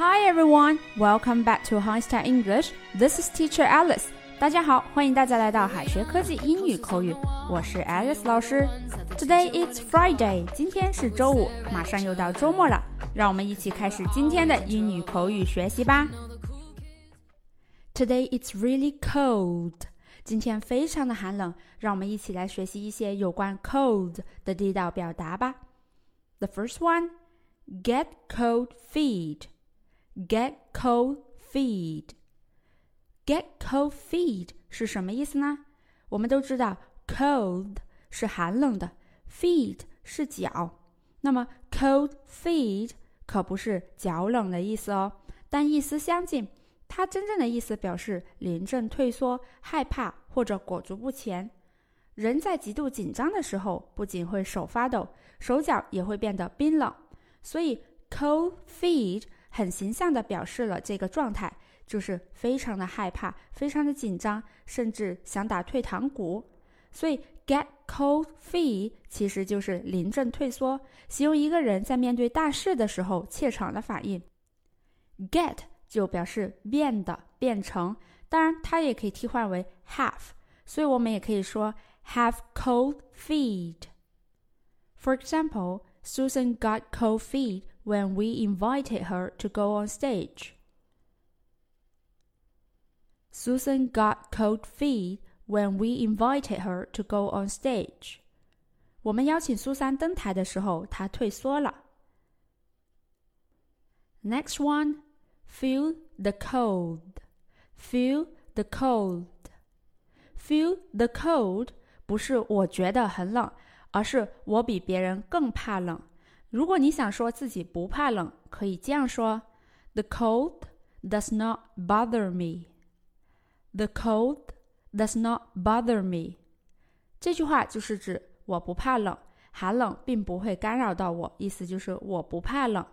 Hi everyone, welcome back to High Star English. This is Teacher Alice. 大家好，欢迎大家来到海学科技英语口语，我是 Alice 老师。Today is Friday，今天是周五，马上又到周末了，让我们一起开始今天的英语口语学习吧。Today it's really cold，今天非常的寒冷，让我们一起来学习一些有关 cold 的地道表达吧。The first one, get cold feet. Get cold feet. Get cold feet 是什么意思呢？我们都知道，cold 是寒冷的，feet 是脚。那么，cold feet 可不是脚冷的意思哦，但意思相近。它真正的意思表示临阵退缩、害怕或者裹足不前。人在极度紧张的时候，不仅会手发抖，手脚也会变得冰冷。所以，cold feet 很形象地表示了这个状态。就是非常的害怕，非常的紧张，甚至想打退堂鼓。所以 get cold feet 其实就是临阵退缩，形容一个人在面对大事的时候怯场的反应。get 就表示变的、变成，当然它也可以替换为 have，所以我们也可以说 have cold feet。For example, Susan got cold feet when we invited her to go on stage. Susan got cold feet when we invited her to go on stage. 我们邀请苏珊登台的时候，她退缩了。Next one, feel the cold. Feel the cold. Feel the cold 不是我觉得很冷，而是我比别人更怕冷。 如果你想说自己不怕冷，可以这样说：The cold does not bother me. The cold does not bother me。这句话就是指我不怕冷，寒冷并不会干扰到我，意思就是我不怕冷。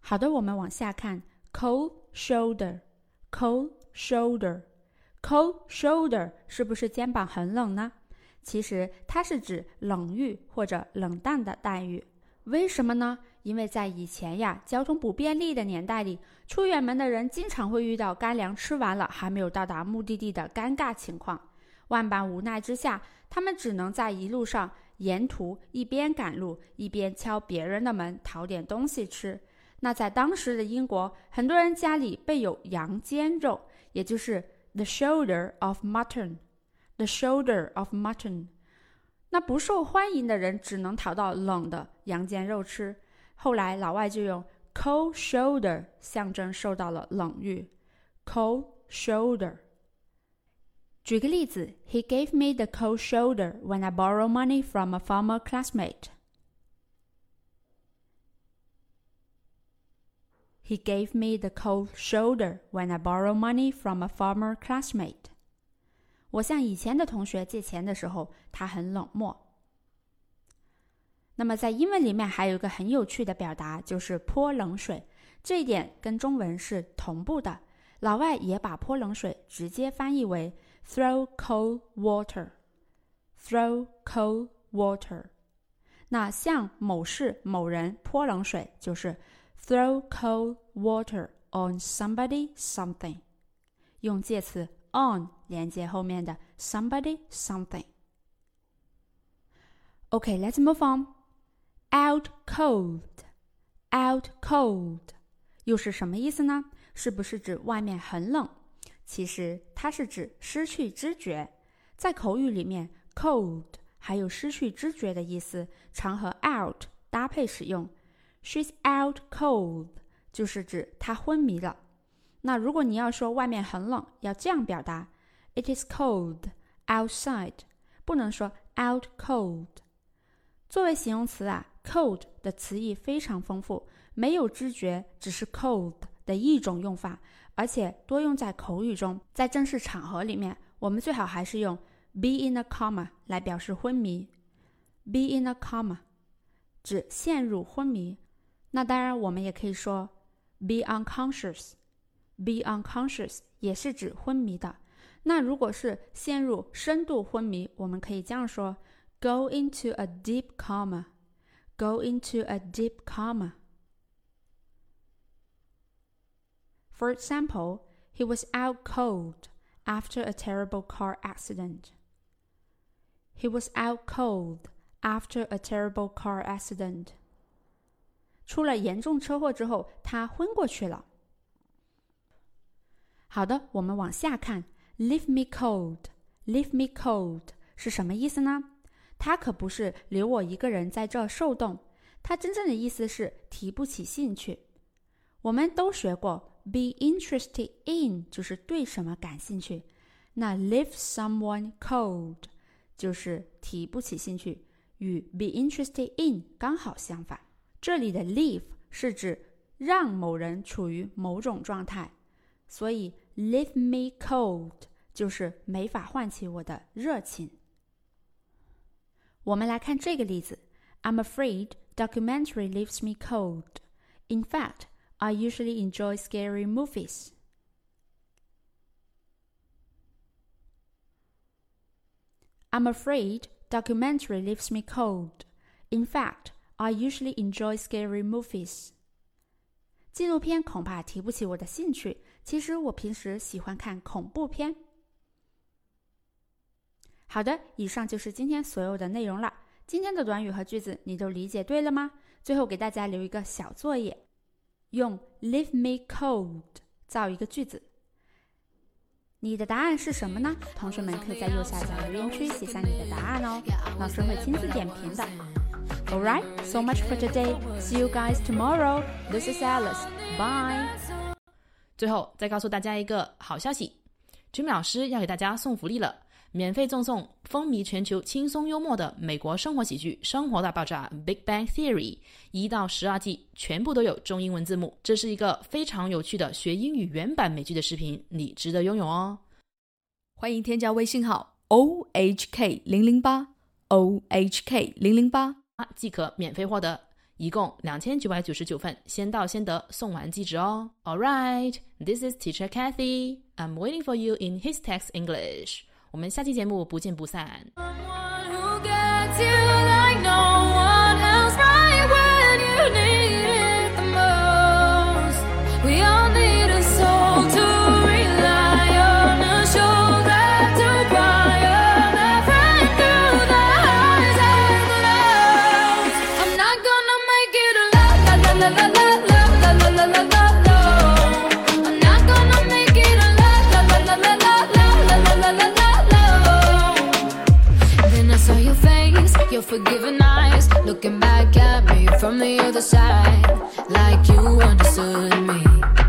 好的，我们往下看，cold shoulder，cold shoulder，cold shoulder 是不是肩膀很冷呢？其实它是指冷遇或者冷淡的待遇。为什么呢？因为在以前呀，交通不便利的年代里，出远门的人经常会遇到干粮吃完了还没有到达目的地的尴尬情况。万般无奈之下，他们只能在一路上沿途一边赶路，一边敲别人的门讨点东西吃。那在当时的英国，很多人家里备有羊肩肉，也就是 the shoulder of mutton mutton，the shoulder of mutton。那不受欢迎的人只能逃到冷的羊肩肉吃。后来老外就用 cold shoulder 象征受到了冷遇，cold shoulder。举个例子，He gave me the cold shoulder when I borrowed money from a former classmate. He gave me the cold shoulder when I borrowed money from a former classmate. 我向以前的同学借钱的时候，他很冷漠。那么在英文里面还有一个很有趣的表达，就是泼冷水。这一点跟中文是同步的。老外也把泼冷水直接翻译为 throw cold water，throw cold water。那向某事某人泼冷水，就是 throw cold water on somebody something，用介词 on 连接后面的 somebody something。Okay，let's move on。Out cold, out cold，又是什么意思呢？是不是指外面很冷？其实它是指失去知觉。在口语里面，cold 还有失去知觉的意思，常和 out 搭配使用。She's out cold 就是指她昏迷了。那如果你要说外面很冷，要这样表达：It is cold outside，不能说 out cold。作为形容词啊。Cold 的词义非常丰富，没有知觉只是 cold 的一种用法，而且多用在口语中。在正式场合里面，我们最好还是用 be in a coma 来表示昏迷。be in a coma 指陷入昏迷。那当然，我们也可以说 be unconscious。be unconscious 也是指昏迷的。那如果是陷入深度昏迷，我们可以这样说：go into a deep coma。Go into a deep coma。 For example, he was out cold after a terrible car accident. He was out cold after a terrible car accident. 出了严重车祸之后，他昏过去了。好的，我们往下看 ，leave me cold，leave me cold 是什么意思呢？它可不是留我一个人在这受冻，它真正的意思是提不起兴趣。我们都学过，be interested in 就是对什么感兴趣，那 leave someone cold 就是提不起兴趣，与 be interested in 刚好相反。这里的 leave 是指让某人处于某种状态，所以 leave me cold 就是没法唤起我的热情。我们来看这个例子：I'm afraid documentary leaves me cold. In fact, I usually enjoy scary movies. I'm afraid documentary leaves me cold. In fact, I usually enjoy scary movies. 纪录片恐怕提不起我的兴趣。其实我平时喜欢看恐怖片。好的，以上就是今天所有的内容了。今天的短语和句子你都理解对了吗？最后给大家留一个小作业，用 "leave me cold" 造一个句子。你的答案是什么呢？同学们可以在右下角留言区写下你的答案哦，老师会亲自点评的。All right, so much for today. See you guys tomorrow. This is Alice. Bye. 最后再告诉大家一个好消息，Jimmy 老师要给大家送福利了，免费赠送风靡全球、轻松幽默的美国生活喜剧《生活大爆炸》（Big Bang Theory） 一到十二季，全部都有中英文字幕。这是一个非常有趣的学英语原版美剧的视频，你值得拥有哦！欢迎添加微信号 o h k 零零八 o h k 零零八。即可免费获得，一共两千九百九十九份，先到先得，送完即止哦。All right, this is Teacher Kathy. I'm waiting for you in his text English. 我们下期节目不见不散。Back at me from the other side like you understood me